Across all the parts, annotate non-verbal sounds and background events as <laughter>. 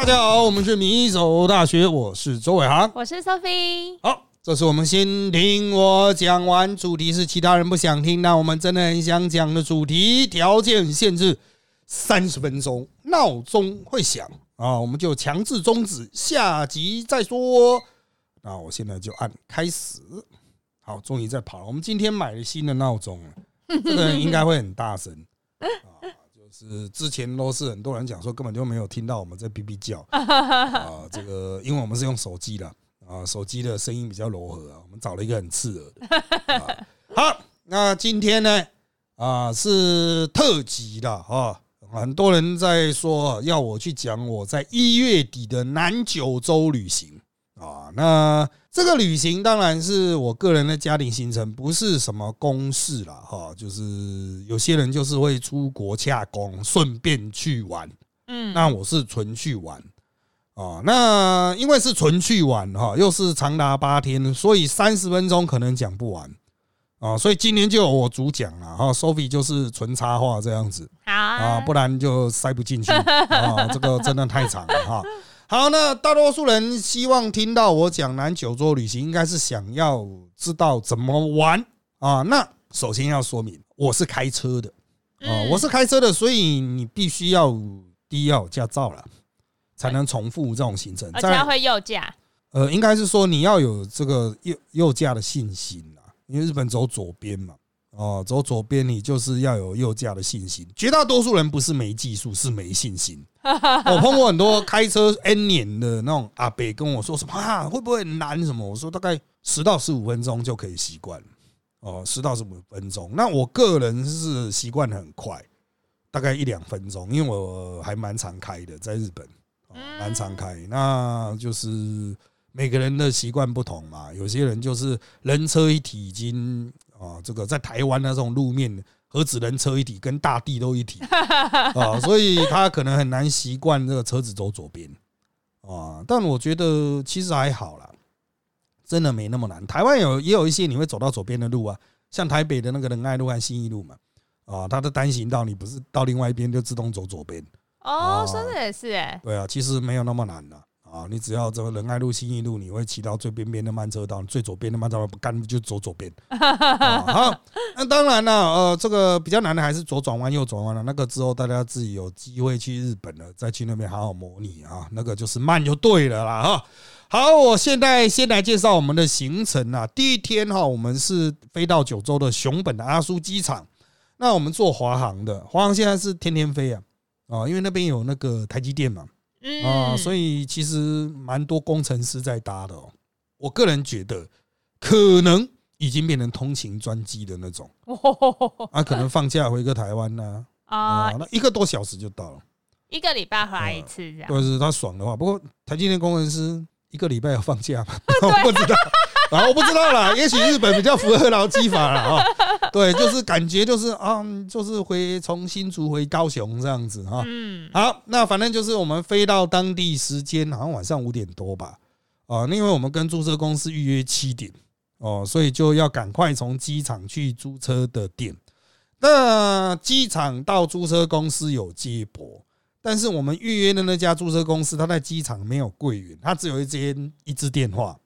大家好，我们是米走大学，我是周伟航。我是 Sophie。好，这次我们先听我讲完，主题是其他人不想听，那我们真的很想讲的主题，条件限制三十分钟，闹钟会响啊，我们就强制终止，下集再说。那我现在就按开始。好，终于在跑了。我们今天买了新的闹钟了，这个应该会很大声啊。就是之前都是很多人讲说根本就没有听到我们在哔哔叫 <laughs> 啊，这个因为我们是用手机的啊，手机的声音比较柔和啊，我们找了一个很刺耳的。<laughs> 好，那今天呢啊是特辑的啊，很多人在说要我去讲我在一月底的南九州旅行啊，那。这个旅行当然是我个人的家庭行程，不是什么公事了哈。就是有些人就是会出国洽公，顺便去玩。嗯，那我是纯去玩啊。那因为是纯去玩哈，又是长达八天，所以三十分钟可能讲不完啊。所以今年就有我主讲了哈，Sophie 就是纯插话这样子。好啊，不然就塞不进去啊。这个真的太长了哈。好，那大多数人希望听到我讲南九州旅行，应该是想要知道怎么玩啊。那首先要说明，我是开车的啊，我是开车的，所以你必须要第一要有驾照了，才能重复这种行程。而且会右驾，呃，应该是说你要有这个右右驾的信心啊，因为日本走左边嘛。哦，走左边，你就是要有右驾的信心。绝大多数人不是没技术，是没信心。<laughs> 我碰过很多开车 N 年的那种阿伯跟我说什么啊，会不会很难什么？我说大概十到十五分钟就可以习惯。哦，十到十五分钟。那我个人是习惯很快，大概一两分钟，因为我还蛮常开的，在日本，蛮常开。那就是每个人的习惯不同嘛，有些人就是人车一体已经。啊，这个在台湾的这种路面，何止人车一体，跟大地都一体 <laughs> 啊，所以他可能很难习惯这个车子走左边啊。但我觉得其实还好啦，真的没那么难。台湾有也有一些你会走到左边的路啊，像台北的那个仁爱路和新义路嘛，啊，它的单行道你不是到另外一边就自动走左边哦，说的也是哎，对啊，其实没有那么难的。啊，你只要这个仁爱路、新义路，你会骑到最边边的慢车道，最左边的慢车道不干就走左边。<laughs> 好，那当然了，呃，这个比较难的还是左转弯、右转弯了。那个之后大家自己有机会去日本了，再去那边好好模拟啊。那个就是慢就对了啦。哈，好，我现在先来介绍我们的行程啊。第一天哈，我们是飞到九州的熊本的阿苏机场。那我们坐华航的，华航现在是天天飞啊，啊，因为那边有那个台积电嘛。啊，所以其实蛮多工程师在搭的哦。我个人觉得，可能已经变成通勤专机的那种。啊，可能放假回个台湾呢，啊，那一个多小时就到了。一个礼拜回来一次这样。或者是他爽的话，不过台积电工程师一个礼拜有放假吗？<laughs> 我不知道。啊，我不知道啦，也许日本比较符合劳基法了啊。对，就是感觉就是啊，就是回从新竹回高雄这样子哈。嗯，好，那反正就是我们飞到当地时间，好像晚上五点多吧。啊，因为我们跟租车公司预约七点哦，所以就要赶快从机场去租车的店。那机场到租车公司有接驳，但是我们预约的那家租车公司，他在机场没有柜员，他只有一间一支电话。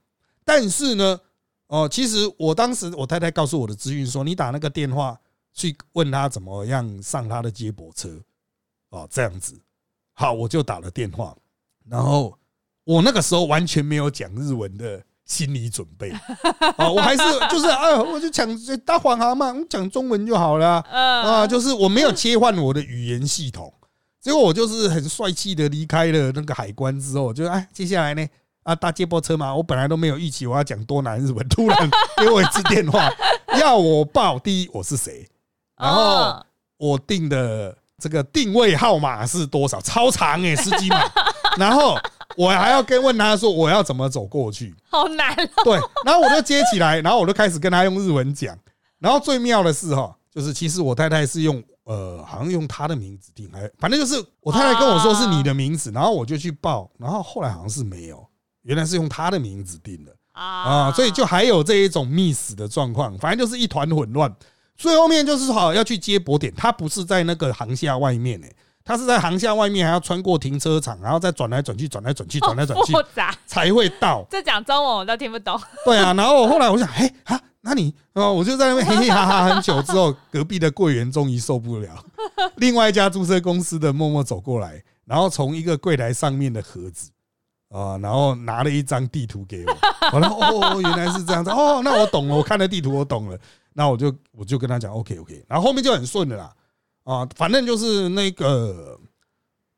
但是呢，哦，其实我当时我太太告诉我的资讯说，你打那个电话去问他怎么样上他的接驳车，哦，这样子，好，我就打了电话，然后我那个时候完全没有讲日文的心理准备，啊，<laughs> 我还是就是啊，我就讲大黄航嘛，讲中文就好了，<laughs> 啊，就是我没有切换我的语言系统，结果我就是很帅气的离开了那个海关之后，就哎，接下来呢？啊，搭接驳车嘛，我本来都没有预期我要讲多难日文，突然 <laughs> 给我一次电话，要我报第一我是谁，然后我定的这个定位号码是多少，超长哎，司机嘛，<laughs> 然后我还要跟问他说我要怎么走过去，好难。对，然后我就接起来，然后我就开始跟他用日文讲，然后最妙的是哈，就是其实我太太是用呃，好像用他的名字定，还反正就是我太太跟我说是你的名字，然后我就去报，然后后来好像是没有。原来是用他的名字定的啊，所以就还有这一种密死的状况，反正就是一团混乱。最后面就是好要去接驳点，他不是在那个航厦外面呢，他是在航厦外面，还要穿过停车场，然后再转来转去，转来转去，转来转去杂，才会到。这讲中文我都听不懂。对 <laughs> 啊，然后后来我想，嘿啊，那你哦，我就在那边嘿嘿哈哈很久之后，隔壁的柜员终于受不了，<laughs> 另外一家租车公司的默默走过来，然后从一个柜台上面的盒子啊，然后拿了一张地图给我，我说哦，原来是这样子，哦，那我懂了，我看了地图，我懂了，那我就我就跟他讲 OK OK，然后后面就很顺的啦，啊，反正就是那个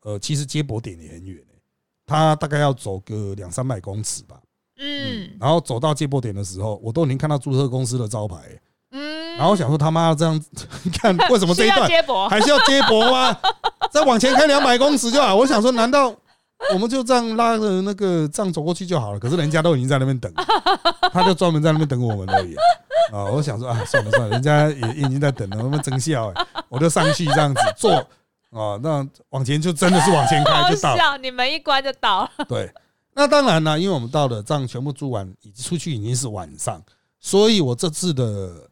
呃，其实接驳点也很远、欸，他大概要走个两三百公尺吧。嗯。然后走到接驳点的时候，我都已经看到注册公司的招牌、欸嗯，然后我想说他妈这样 <laughs> 看为什么这一段还是要接驳吗？<laughs> 再往前开两百公尺就好。我想说，难道 <laughs> 我们就这样拉着那个这样走过去就好了？可是人家都已经在那边等，<laughs> 他就专门在那边等我们而已。啊，我想说啊，算了算了，人家也已经在等了，我们真笑哎，我就上去这样子坐啊，那往前就真的是往前开就到你们一关就到了。<laughs> 对，那当然了，因为我们到了这样全部租完，已经出去已经是晚上，所以我这次的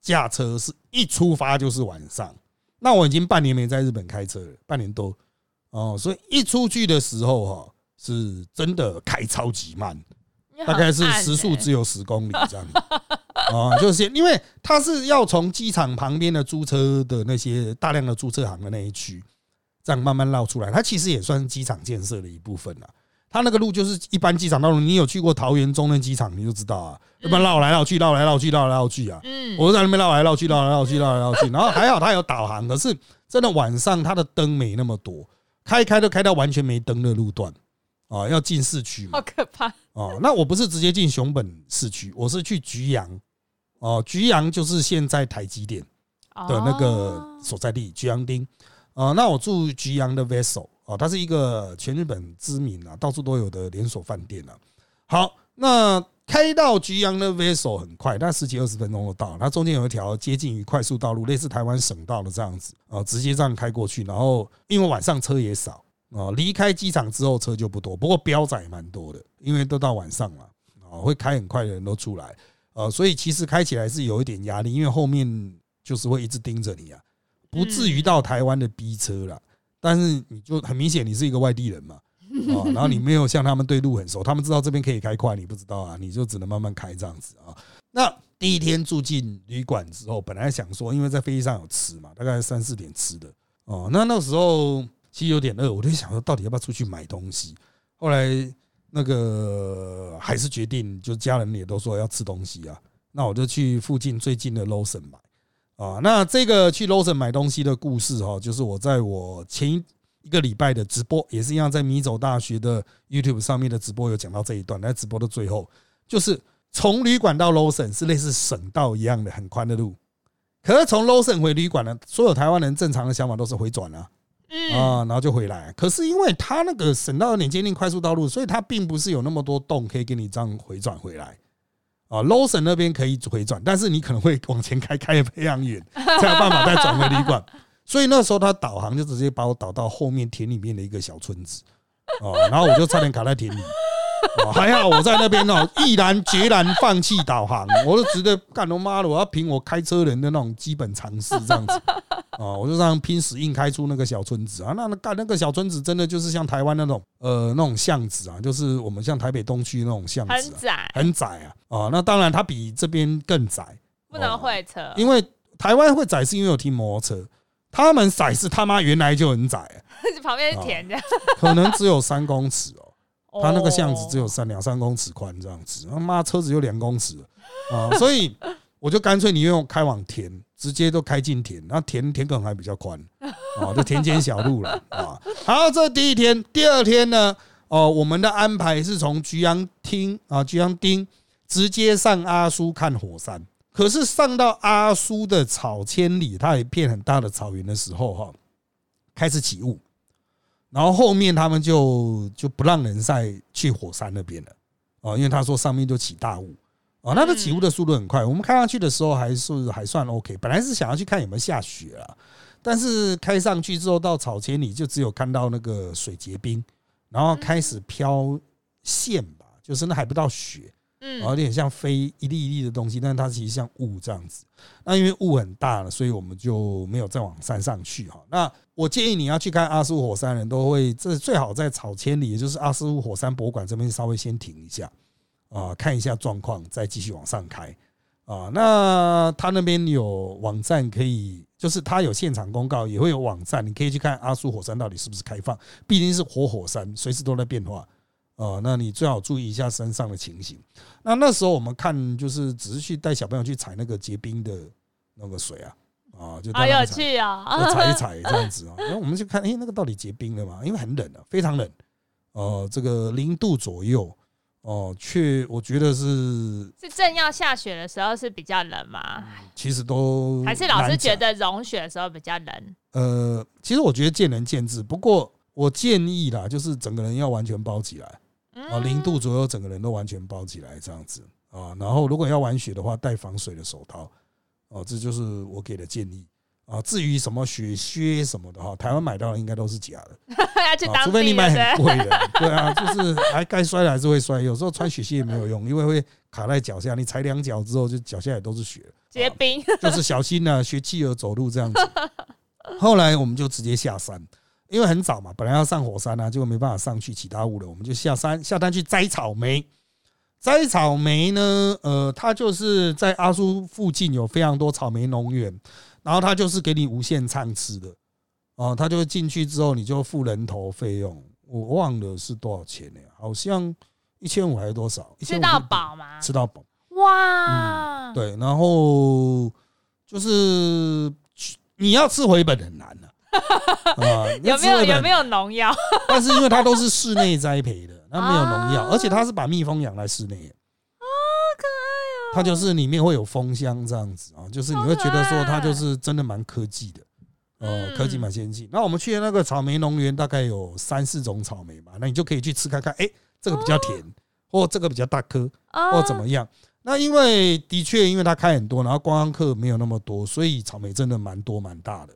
驾车是一出发就是晚上。那我已经半年没在日本开车了，半年多哦，所以一出去的时候哈，是真的开超级慢，大概是时速只有有十公里这样子。啊，<laughs> 就是因为它是要从机场旁边的租车的那些大量的租车行的那一区，这样慢慢绕出来。它其实也算是机场建设的一部分了。它那个路就是一般机场道路，你有去过桃园中正机场，你就知道啊，要不然绕来绕去，绕来绕去，绕来绕去啊。嗯，我在那边绕来绕去，绕来绕去，绕来绕去。然后还好它有导航，可是真的晚上它的灯没那么多，开一开都开到完全没灯的路段啊，要进市区嘛好。可怕。哦，那我不是直接进熊本市区，我是去菊阳。哦，菊阳就是现在台积电的那个哦所在地，菊阳町。啊，那我住菊阳的 Vessel 哦，它是一个全日本知名啊，到处都有的连锁饭店啊。好，那开到菊阳的 Vessel 很快，但十几二十分钟就到。它中间有一条接近于快速道路，类似台湾省道的这样子啊，直接这样开过去。然后因为晚上车也少啊，离开机场之后车就不多，不过标仔蛮多的，因为都到晚上了啊，会开很快的人都出来。呃，所以其实开起来是有一点压力，因为后面就是会一直盯着你啊，不至于到台湾的逼车了。但是你就很明显你是一个外地人嘛，啊，然后你没有像他们对路很熟，他们知道这边可以开快，你不知道啊，你就只能慢慢开这样子啊。那第一天住进旅馆之后，本来想说，因为在飞机上有吃嘛，大概三四点吃的哦，那那时候其实有点饿，我就想说到底要不要出去买东西。后来那个还是决定，就家人也都说要吃东西啊，那我就去附近最近的 Lawson 买啊。那这个去 Lawson 买东西的故事哈，就是我在我前一个礼拜的直播，也是一样在米走大学的 YouTube 上面的直播有讲到这一段，在直播的最后，就是从旅馆到 Lawson 是类似省道一样的很宽的路，可是从 Lawson 回旅馆呢，所有台湾人正常的想法都是回转啊。嗯，啊，然后就回来。可是因为它那个省道有点接近快速道路，所以它并不是有那么多洞可以给你这样回转回来。啊，low 省那边可以回转，但是你可能会往前开，开的非常远，才有办法再转回旅馆。所以那时候他导航就直接把我导到后面田里面的一个小村子，哦，然后我就差点卡在田里。哦，还好我在那边哦，毅然决然放弃导航，我就直接干他妈的，我要凭我开车人的那种基本常识这样子。哦，我就这样拼死硬开出那个小村子啊，那那干那个小村子真的就是像台湾那种呃那种巷子啊，就是我们像台北东区那种巷子、啊，很窄，很窄啊。哦，那当然它比这边更窄，不能会车，因为台湾会窄是因为有停摩托车，他们窄是他妈原来就很窄、啊，<laughs> 旁边是田这样。可能只有三公尺哦。他那个巷子只有有三两三公尺宽这样子，他妈车子就两公尺啊，<laughs> 所以我就干脆你用开往田，直接都开进田，那田田埂还比较宽啊，就田间小路了啊。好，这第一天，第二天呢，哦，我们的安排是从菊阳町啊，菊阳町直接上阿苏看火山。可是上到阿苏的草千里，它有一片很大的草原的时候，哈，开始起雾。然后后面他们就就不让人再去火山那边了哦，因为他说上面就起大雾哦，那个起雾的速度很快。我们开上去的时候还是还算 OK，本来是想要去看有没有下雪啊，但是开上去之后到草千里就只有看到那个水结冰，然后开始飘线吧，就是那还不到雪嗯有点像飞一粒一粒的东西，但它其实像雾这样子。那因为雾很大了，所以我们就没有再往山上去哈。那我建议你要去看阿苏火山人都会，这最好在草千里，也就是阿苏火山博物馆这边稍微先停一下啊，看一下状况，再继续往上开啊。那他那边有网站可以，就是他有现场公告，也会有网站，你可以去看阿苏火山到底是不是开放，毕竟是活火山，随时都在变化。哦，那你最好注意一下身上的情形。那那时候我们看，就是只是去带小朋友去踩那个结冰的那个水啊，啊，就好有趣哦。就踩一 <laughs> 踩这样子啊。然后我们就看，哎，那个到底结冰了吗？因为很冷啊，非常冷，呃，这个零度左右，哦，却我觉得是是正要下雪的时候是比较冷吗？其实都还是老师觉得融雪的时候比较冷？呃，其实我觉得见仁见智。不过我建议啦，就是整个人要完全包起来。啊，嗯零度左右，整个人都完全包起来这样子啊。然后如果要玩雪的话，戴防水的手套哦，这就是我给的建议啊。至于什么雪靴什么的哈，台湾买到的应该都是假的，<laughs> 除非你买很贵的，<laughs> 对啊，就是还该摔的还是会摔，有时候穿雪靴也没有用，因为会卡在脚下，你踩两脚之后就脚下也都是雪，结冰，就是小心啊、学企鹅走路这样子。<laughs> 后来我们就直接下山，因为很早嘛，本来要上火山啊，结果没办法上去其他雾了，我们就下山下山去摘草莓。摘草莓呢，呃，它就是在阿苏附近有非常多草莓农园，然后它就是给你无限畅吃的哦，它就进去之后你就付人头费用，我忘了是多少钱呢？好像一千五还是多少？吃到饱吗？吃到饱。哇，对，然后就是你要吃回本很难有没有有没有？农药？<laughs> 但是因为它都是室内栽培的，它没有农药，啊而且它是把蜜蜂养在室内，可爱它就是里面会有蜂箱这样子啊，就是你会觉得说它就是真的蛮科技的。呃，嗯科技蛮先进。那我们去的那个草莓农园，大概有三四种草莓嘛，那你就可以去吃看看，哎，这个比较甜，或这个比较大颗，哦或怎么样。那因为的确，因为它开很多，然后观光客没有那么多，所以草莓真的蛮多蛮大的。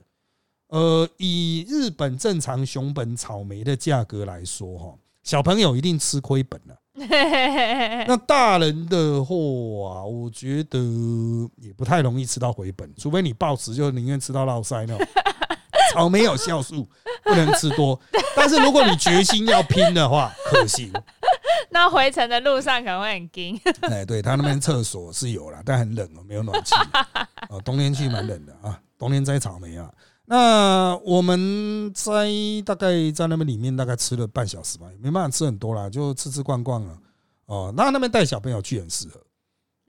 呃，以日本正常熊本草莓的价格来说，哈，小朋友一定吃亏本了。<laughs> 那大人的话啊，我觉得也不太容易吃到回本，除非你暴食，就宁愿吃到落腮那种。<laughs> 草莓有酵素，不能吃多。但是如果你决心要拼的话，可行。<laughs> 那回程的路上可能会很惊。哎，对他那边厕所是有了，但很冷哦，没有暖气。哦，冬天去蛮冷的啊，冬天摘草莓啊。那我们在大概在那边里面大概吃了半小时吧，也没办法吃很多啦，就吃吃逛逛啊。哦，那那边带小朋友去很适合。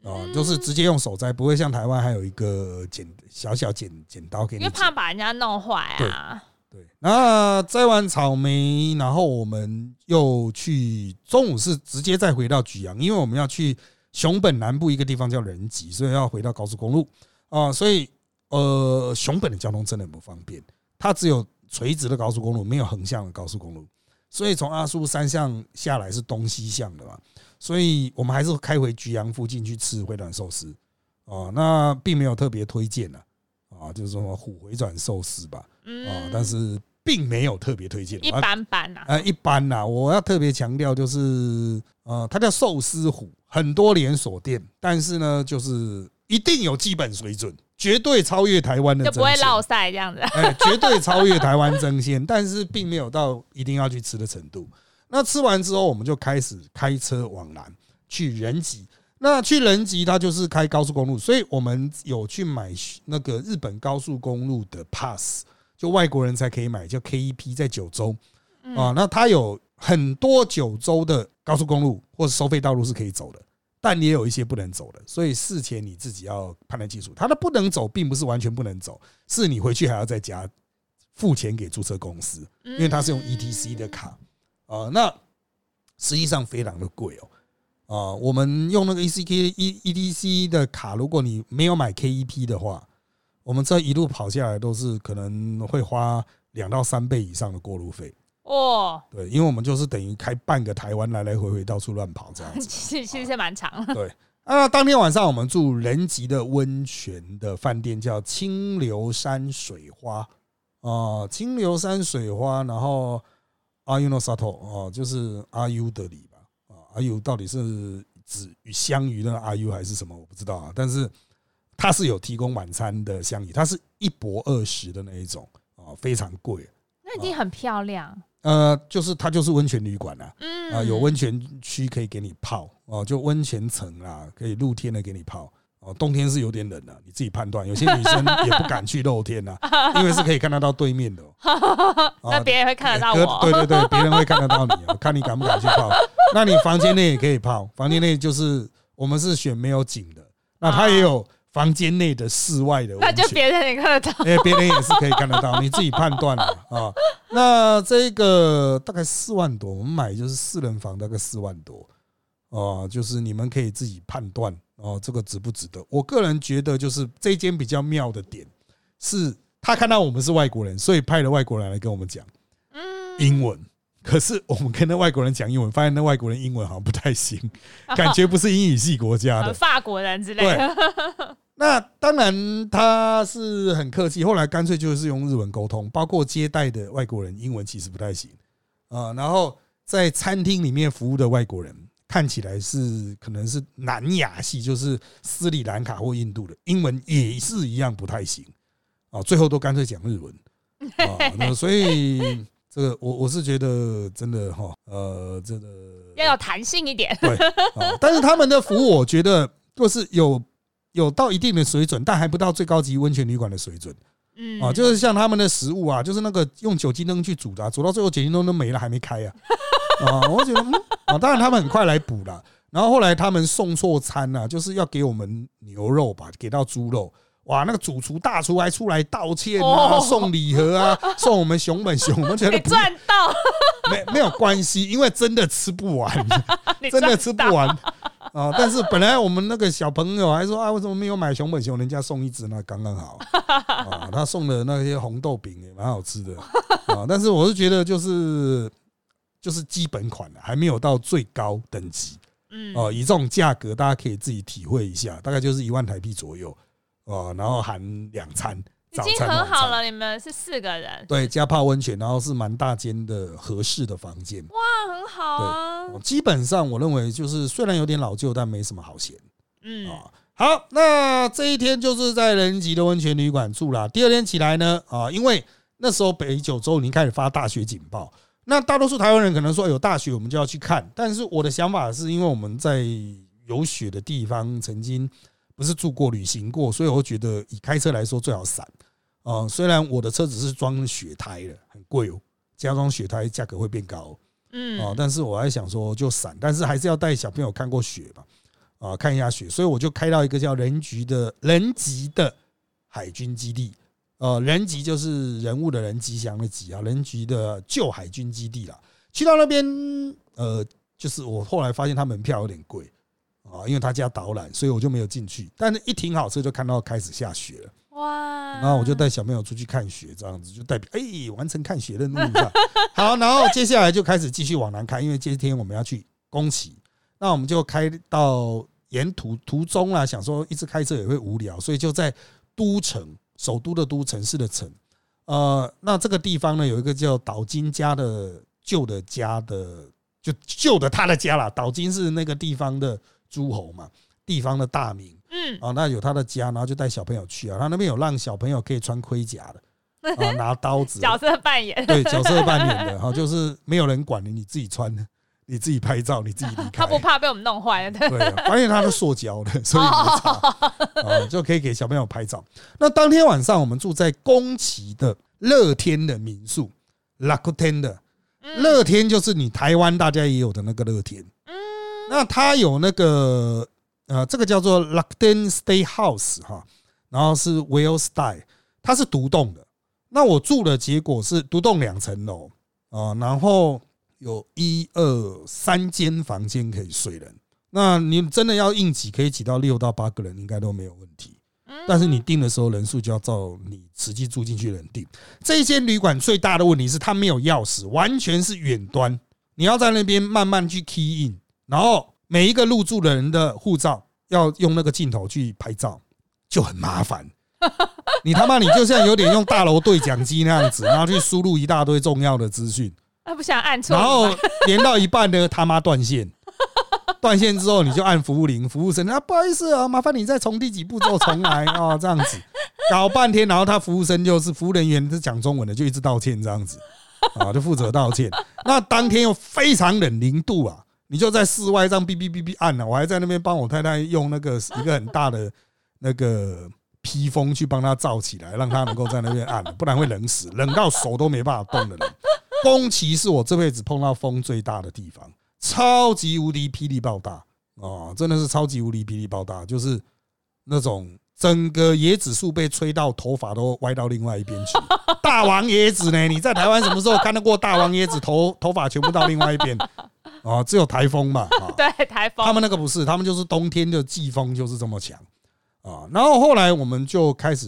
哦，就是直接用手摘，不会像台湾还有一个剪小小剪剪刀给你。因为怕把人家弄坏啊。对，那摘完草莓，然后我们又去中午是直接再回到举阳，因为我们要去熊本南部一个地方叫人吉，所以要回到高速公路啊，所以呃，熊本的交通真的很不方便，它只有垂直的高速公路，没有横向的高速公路，所以从阿苏山上下来是东西向的嘛，所以我们还是开回菊阳附近去吃回转寿司啊，那并没有特别推荐的啊，就是说虎回转寿司吧。啊嗯，，但是并没有特别推荐。一般般啊。呃，一般呐，我要特别强调就是，呃，它叫寿司虎，很多连锁店，但是呢，就是一定有基本水准，绝对超越台湾的就不会落晒这样子。哎，绝对超越台湾争鲜，但是并没有到一定要去吃的程度。那吃完之后，我们就开始开车往南去仁吉。那去仁吉，它就是开高速公路，所以我们有去买那个日本高速公路的 pass，就外国人才可以买，叫 KEP，在九州嗯啊。那它有很多九州的高速公路或者收费道路是可以走的，但也有一些不能走的，所以事前你自己要判断清楚。他的不能走，并不是完全不能走，是你回去还要再加付钱给注册公司，因因为它是用 ETC 的卡啊。那实际上非常的贵哦。啊，我们用那个 ECK E ETC 的卡，如果你没有买 KEP 的话，我们这一路跑下来都是可能会花两到三倍以上的过路费。哇，对，因为我们就是等于开半个台湾来来回回到处乱跑这样子。<laughs> 其实其实蛮长的。对那，当天晚上我们住仁吉的温泉的饭店，叫清流山水花啊，清流山水花，然后阿 U no sato 哦，就是阿 U 的里吧啊，阿 U 到底是指与香鱼那个 R U 还是什么，我不知道啊。但是它是有提供晚餐的香鱼，它是一博二十的那一种啊，非常贵。那一定很漂亮。呃，就是它就是温泉旅馆啦，嗯啊，有温泉区可以给你泡哦，就温泉城啦，可以露天的给你泡。哦，冬天是有点冷的，你自己判断。有些女生也不敢去露天呐，<laughs> 因为是可以看得到对面的哦。<laughs> 那别人会看得到隔我。对对对，别人会看得到你哦，<laughs> 看你敢不敢去泡。那你房间内也可以泡，房间内就是我们是选没有景的，那它也有房间内的室外的那。就别人也看得到。哎，别人也是可以看得到，你自己判断了啊。<laughs> 那这个大概四万多，我们买就是四人房，大概四万多哦，就是你们可以自己判断哦，这个值不值得？我个人觉得，就是这间比较妙的点是，他看到我们是外国人，所以派了外国人来跟我们讲嗯，英文。可是我们跟那外国人讲英文，发现那外国人英文好像不太行，<laughs> 感觉不是英语系国家的呃。法国人之类的。，那当然他是很客气，后来干脆就是用日文沟通，包括接待的外国人英文其实不太行啊。然后在餐厅里面服务的外国人看起来是可能是南亚系，就是斯里兰卡或印度的英文也是一样不太行啊。最后都干脆讲日文啊。<laughs> 那所以这个我我是觉得真的哈，呃，这个要有弹性一点。对，啊，但是他们的服务我觉得若是有有到一定的水准，但还不到最高级温泉旅馆的水准嗯，啊。就是像他们的食物啊，就是那个用酒精灯去煮的啊、煮到最后酒精灯都没了，还没开啊。啊，<laughs> 我觉得嗯啊，当然他们很快来补了。然后后来他们送错餐啊，就是要给我们牛肉吧，给到猪肉。哇，那个主厨大厨还出来道歉啊，哦送礼盒啊，送我们熊本熊，我们觉得 <laughs> 赚到，<laughs> 没没有关系，因为真的吃不完。真的。吃不完啊！<laughs> 但是本来我们那个小朋友还说啊，为什么没有买熊本熊？人家送一只，那刚刚好啊。<laughs> 他送的那些红豆饼也蛮好吃的啊。但是我是觉得就是就是基本款还没有到最高等级嗯，哦。以这种价格，大家可以自己体会一下，大概就是一万台币左右哦。然后含两餐，已经。很好了。你们是四个人，对，加泡温泉，然后是蛮大间的合适的房间。哇很好啊。哦基本上我认为就是虽然有点老旧，但没什么好嫌嗯，啊。好，那这一天就是在人吉的温泉旅馆住了。第二天起来呢，啊，因为那时候北九州已经开始发大雪警报，那大多数台湾人可能说有大雪我们就要去看，但是我的想法是因为我们在有雪的地方曾经不是住过、旅行过，所以我觉得以开车来说最好散啊。虽然我的车子是装雪胎的，很贵哦，加装雪胎价格会变高哦。嗯，哦，但是我还想说就散，但是还是要带小朋友看过雪嘛，啊，看一下雪，所以我就开到一个叫仁吉的仁吉的海军基地，呃，仁吉就是人物的人，吉祥的吉啊，仁吉的旧海军基地啦。去到那边，呃，就是我后来发现他门票有点贵啊，因为他家导览，所以我就没有进去。但是一停好车就看到开始下雪了。哇，然后我就带小朋友出去看雪，这样子就代表哎、完成看雪任务这样。<laughs> 好，然后接下来就开始继续往南开，因为今天我们要去宫崎，那我们就开到沿途途中啦，想说一直开车也会无聊，所以就在都城首都的都城市的城，呃，那这个地方呢有一个叫岛津家的旧的家的，就旧的他的家啦。岛津是那个地方的诸侯嘛，地方的大名。嗯，啊，那有他的家，然后就带小朋友去啊。他那边有让小朋友可以穿盔甲的，啊，<laughs> 拿刀子，角色扮演，对角色扮演的哈，就是没有人管你，你自己穿，<laughs> 你自己拍照，你自己离开。他不怕被我们弄坏了。对啊，发现他是塑胶的，<laughs> 所以没差啊，就可以给小朋友拍照。那当天晚上我们住在宫崎的乐天的民宿，Rakuten 的嗯乐天就是你台湾大家也有的那个乐天。嗯那它有那个呃，这个叫做 l u c k d e n Stay House 哈，然后是 Well Style，它是独栋的。那我住的结果是独栋两层楼啊，然后有一二三间房间可以睡人。那你真的要硬挤，可以挤到六到八个人，应该都没有问题。嗯但是你订的时候人数就要照你实际住进去的人订。这一间旅馆最大的问题是它没有钥匙，完全是远端，你要在那边慢慢去 key in，然后每一个入住的人的护照要用那个镜头去拍照，就很麻烦。<laughs> 你他妈你就像有点用大楼对讲机那样子，然后去输入一大堆重要的资讯，他不想按错，然后连到一半呢他妈断线，<laughs> 断线之后你就按服务铃，服务生啊不好意思啊，麻烦你再从第几步骤重来啊，这样子。搞半天，然后他服务生就是服务人员是讲中文的，就一直道歉这样子啊，就负责道歉。那当天又非常冷零度啊，你就在室外这样哔哔哔哔按了，我还在那边帮我太太用那个一个很大的那个披风去帮她罩起来，让她能够在那边按，不然会冷死，冷到手都没办法动的人。<laughs> 宫崎是我这辈子碰到风最大的地方，超级无敌霹雳爆大啊！真的是超级无敌霹雳爆大，就是那种整个椰子树被吹到头发都歪到另外一边去。<laughs> 大王椰子呢？你在台湾什么时候看到过大王椰子头头发全部到另外一边？啊，只有台风嘛。<laughs> 对，台风。他们那个不是，他们就是冬天的季风就是这么强啊。然后后来我们就开始，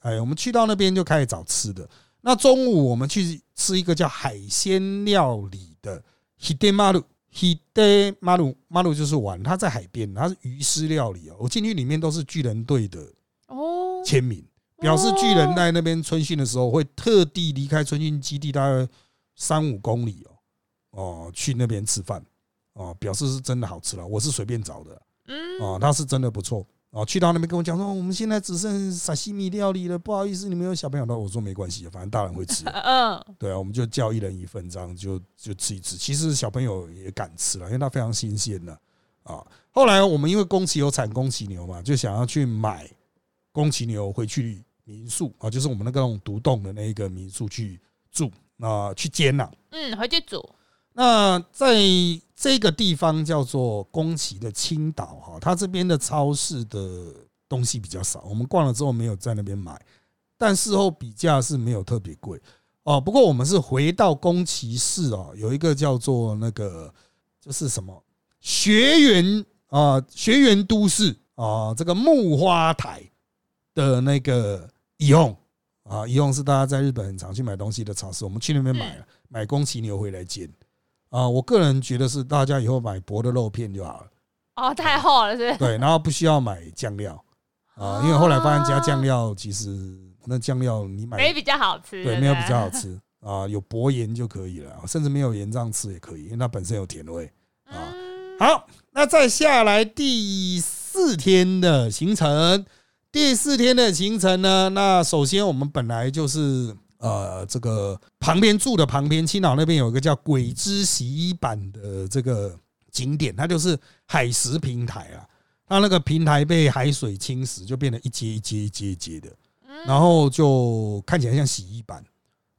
哎，我们去到那边就开始找吃的。那中午我们去吃一个叫海鲜料理的 Hidemaru，Hidemaru，Maru 就是玩，它在海边，它是鱼丝料理哦。我进去里面都是巨人队的哦签名，表示巨人在那边春训的时候会特地离开春训基地大概三五公里哦哦去那边吃饭哦，表示是真的好吃了。我是随便找的，嗯，哦，它是真的不错。哦，去到那边跟我讲说，我们现在只剩沙西米料理了，不好意思，你们有小朋友的，我说没关系，反正大人会吃。<laughs> 嗯，对啊，我们就叫一人一份，这样就就吃一吃。其实小朋友也敢吃了，因为它非常新鲜的啊。后来我们因为宫崎有产宫崎牛嘛，就想要去买宫崎牛回去民宿啊，就是我们那个那种独栋的那一个民宿去住啊，去煎呐。嗯，回去煮。那在这个地方叫做宫崎的青岛哈，它这边的超市的东西比较少，我们逛了之后没有在那边买，但事后比价是没有特别贵哦。不过我们是回到宫崎市啊，有一个叫做那个就是什么学园啊，学园都市啊，这个木花台的那个以用啊，以用是大家在日本很常去买东西的超市，我们去那边买了买宫崎牛回来煎。啊，我个人觉得是大家以后买薄的肉片就好了。哦，太厚了，是。对，然后不需要买酱料啊，因为后来发现加酱料其实那酱料你买没比较好吃，对，没有比较好吃啊，有薄盐就可以了，甚至没有盐这样吃也可以，因为它本身有甜味啊。好，那再下来第四天的行程，第四天的行程呢，那首先我们本来就是。呃，这个旁边住的旁边，青岛那边有一个叫“鬼之洗衣板”的这个景点，它就是海蚀平台啊。它那个平台被海水侵蚀，就变得一阶一阶一阶一阶的，然后就看起来像洗衣板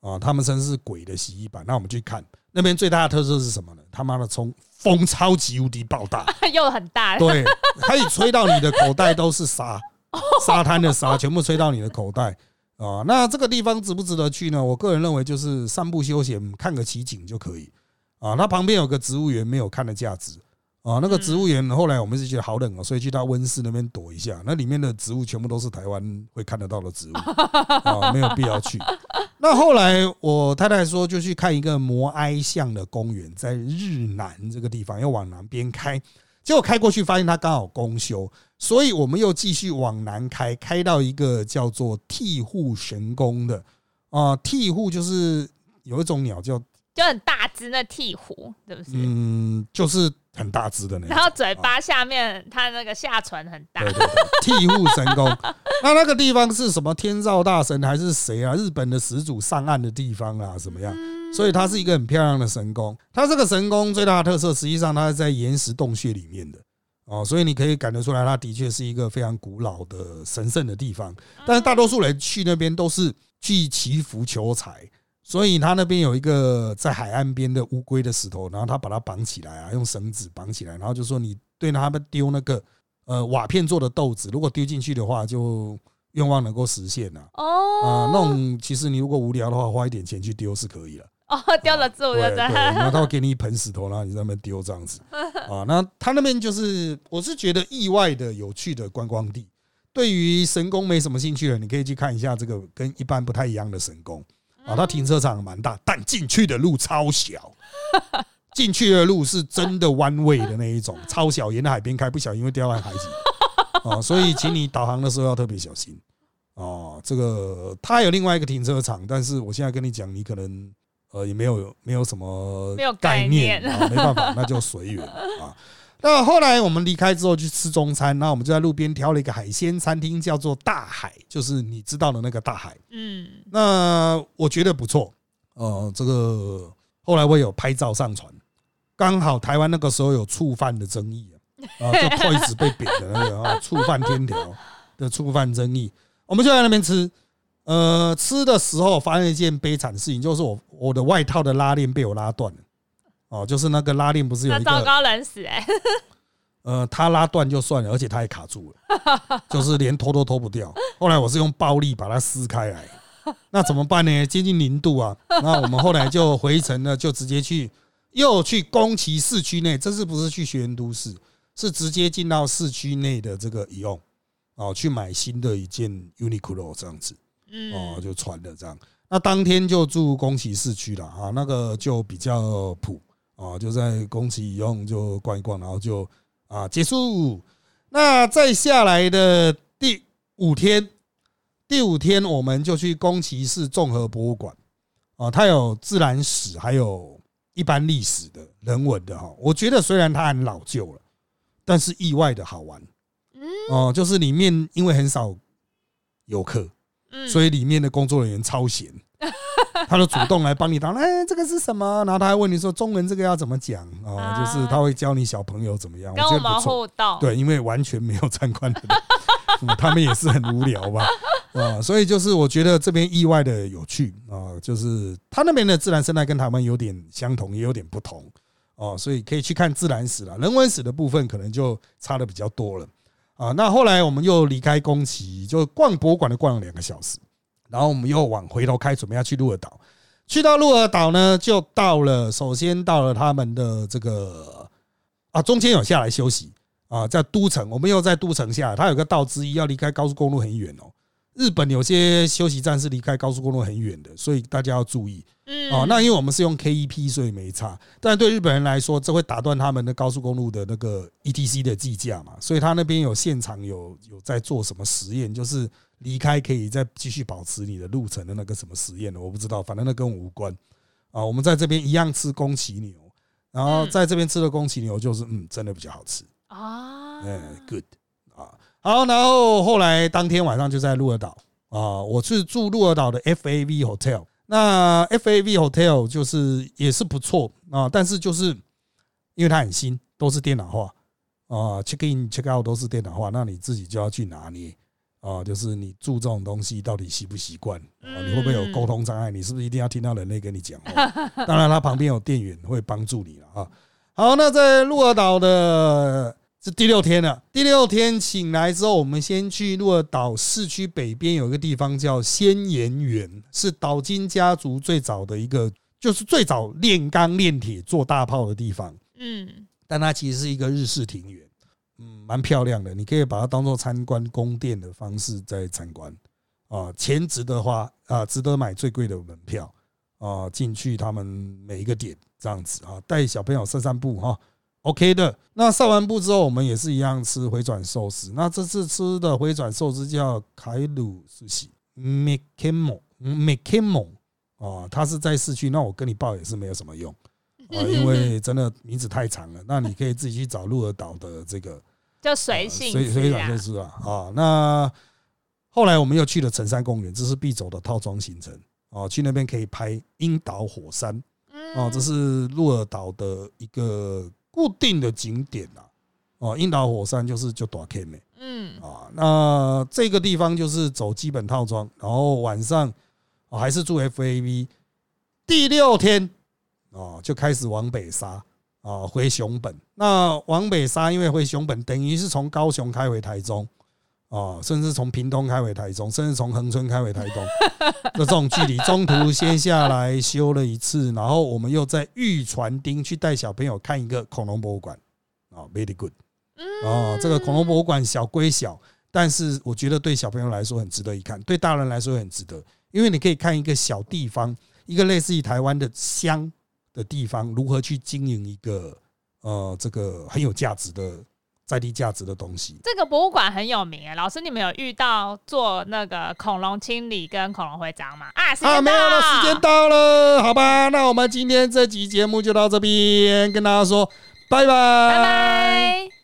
啊。他们称是“鬼的洗衣板”。那我们去看那边最大的特色是什么呢？他妈的，冲风超级无敌爆大，<laughs> 又很大，<laughs> 对，可以吹到你的口袋都是沙，<laughs> 沙滩的沙全部吹到你的口袋。啊，那这个地方值不值得去呢？我个人认为就是散步休闲，看个奇景就可以。啊，它旁边有个植物园，没有看的价值。啊，那个植物园后来我们是觉得好冷哦，所以去到温室那边躲一下。那里面的植物全部都是台湾会看得到的植物，啊，没有必要去。那后来我太太说，就去看一个摩埃像的公园，在日南这个地方，要往南边开。结果开过去，发现它刚好公休。所以我们又继续往南开，开到一个叫做替护神宫的啊，替护就是有一种鸟叫就很大只那替护，是不是？嗯，就是很大只的那。然后嘴巴下面它那个下唇很大。对对对，替护神宫。<laughs> 那那个地方是什么天照大神还是谁啊？日本的始祖上岸的地方啊？怎么样？所以它是一个很漂亮的神宫。它这个神宫最大的特色，实际上它是在岩石洞穴里面的。哦，所以你可以感得出来，它的确是一个非常古老的神圣的地方。但是大多数人去那边都是去祈福求财，所以他那边有一个在海岸边的乌龟的石头，然后他把它绑起来啊，用绳子绑起来，然后就说你对他们丢那个呃瓦片做的豆子，如果丢进去的话，就愿望能够实现了。哦，啊，那种其实你如果无聊的话，花一点钱去丢是可以了。<laughs> 哦，丢了住，对对，然后他会给你一盆石头，然后你在那边丢这样子 <laughs> 啊。那他那边就是，我是觉得意外的有趣的观光地。对于神宫没什么兴趣的，你可以去看一下这个跟一般不太一样的神宫啊。它停车场蛮大，但进去的路超小，<laughs> 进去的路是真的弯位的那一种，超小，沿着海边开，不小心会掉在海里啊。所以，请你导航的时候要特别小心哦。这个它有另外一个停车场，但是我现在跟你讲，你可能。呃，也没有没有什么没有概念啊，没办法，那就随缘啊。那后来我们离开之后去吃中餐，那我们就在路边挑了一个海鲜餐厅，叫做大海，就是你知道的那个大海。嗯，那我觉得不错，呃，这个后来我有拍照上传，刚好台湾那个时候有触犯的争议啊，啊，就 <laughs> 筷子被扁的那个啊，触犯天条的触犯争议，我们就在那边吃。呃，吃的时候发生一件悲惨的事情，就是我我的外套的拉链被我拉断了。哦，就是那个拉链不是有一个，那糟糕冷死哎、呃，他拉断就算了，而且他也卡住了，就是连脱都脱不掉。后来我是用暴力把它撕开来，那怎么办呢？接近零度啊，那我们后来就回程了，就直接去又去宫崎市区内，这次不是去学园都市，是直接进到市区内的这个宜用哦，去买新的一件 Uniqlo 这样子。嗯，哦，就传了这样。那当天就住宫崎市区了啊，那个就比较普啊，就在宫崎用就逛一逛，然后就啊结束。那再下来的第五天，第五天我们就去宫崎市综合博物馆啊，它有自然史，还有一般历史的人文的哈。我觉得虽然它很老旧了，但是意外的好玩。哦，就是里面因为很少游客，嗯。所以里面的工作人员超闲，<laughs> 他就主动来帮你导，哎，这个是什么？然后他还问你说中文这个要怎么讲？哦，啊。就是他会教你小朋友怎么样，我跟我们觉得不错。互动，对，因为完全没有参观的人，<laughs> 嗯他们也是很无聊吧，啊，所以就是我觉得这边意外的有趣啊，就是他那边的自然生态跟台湾有点相同，也有点不同。哦，所以可以去看自然史了，人文史的部分可能就差的比较多了啊。那后来我们又离开宫崎，就逛博物馆的逛了两个小时，然后我们又往回头开，准备要去鹿儿岛。去到鹿儿岛呢，就到了，首先到了他们的这个啊，中间有下来休息啊，在都城，我们又在都城下，它有个道之一要离开高速公路很远哦。日本有些休息站是离开高速公路很远的，所以大家要注意。嗯，哦。那因为我们是用 KEP，所以没差，但对日本人来说，这会打断他们的高速公路的那个 ETC 的计价嘛，所以他那边有现场有有在做什么实验，就是离开可以再继续保持你的路程的那个什么实验的，我不知道，反正那跟我无关。啊。我们在这边一样吃宫崎牛，然后在这边吃的宫崎牛就是嗯，真的比较好吃。啊，嗯，good。啊，好，然后后来当天晚上就在鹿儿岛啊，我是住鹿儿岛的 FAV Hotel。那 FAV Hotel 就是也是不错啊，但是就是因为它很新，都是电脑化啊，check in check out 都是电脑化，那你自己就要去拿捏啊，就是你住这种东西到底习不习惯啊？你会不会有沟通障碍？你是不是一定要听到人类跟你讲话？<laughs> 当然，它旁边有店员会帮助你了啊。好，那在鹿儿岛的是第六天了。第六天醒来之后，我们先去鹿儿岛市区北边有一个地方叫仙岩园，是岛津家族最早的一个，就是最早炼钢炼铁做大炮的地方。嗯，但它其实是一个日式庭园，嗯，蛮漂亮的。你可以把它当做参观宫殿的方式在参观啊，钱值得花啊，值得买最贵的门票啊，进去他们每一个点这样子啊，带小朋友散散步哈，OK 的。那散完步之后，我们也是一样吃回转寿司。那这次吃的回转寿司叫凯鲁寿司 m c k e m o m c k e m o 啊，它是在市区。那我跟你报也是没有什么用。啊，因为 <laughs> 真的名字太长了，那你可以自己去找鹿儿岛的这个 <laughs> 叫随性水水吃啊转寿司啊啊。那后来我们又去了城山公园，这是必走的套装行程啊，去那边可以拍樱岛火山哦，这是鹿儿岛的一个固定的景点啊。哦，樱桃火山就是就短 K 美嗯啊，那这个地方就是走基本套装，然后晚上啊还是住 FAV。第六天哦，就开始往北杀啊，回熊本。那往北杀，因为回熊本等于是从高雄开回台中啊，甚至从屏东开回台中，甚至从恒春开回台东的 <laughs> 这种距离，中途先下来修了一次，然后我们又在玉船町去带小朋友看一个恐龙博物馆。啊，very good 哦，这个恐龙博物馆小归小，但是我觉得对小朋友来说很值得一看，对大人来说也很值得，因为你可以看一个小地方，一个类似于台湾的乡的地方，如何去经营一个呃这个很有价值的在地价值的东西。这个博物馆很有名哎，老师，你们有遇到做那个恐龙清理跟恐龙徽章吗？啊，时间啊，没有了，到时间到了，好吧，那我们今天这集节目就到这边，跟大家说拜拜，拜拜。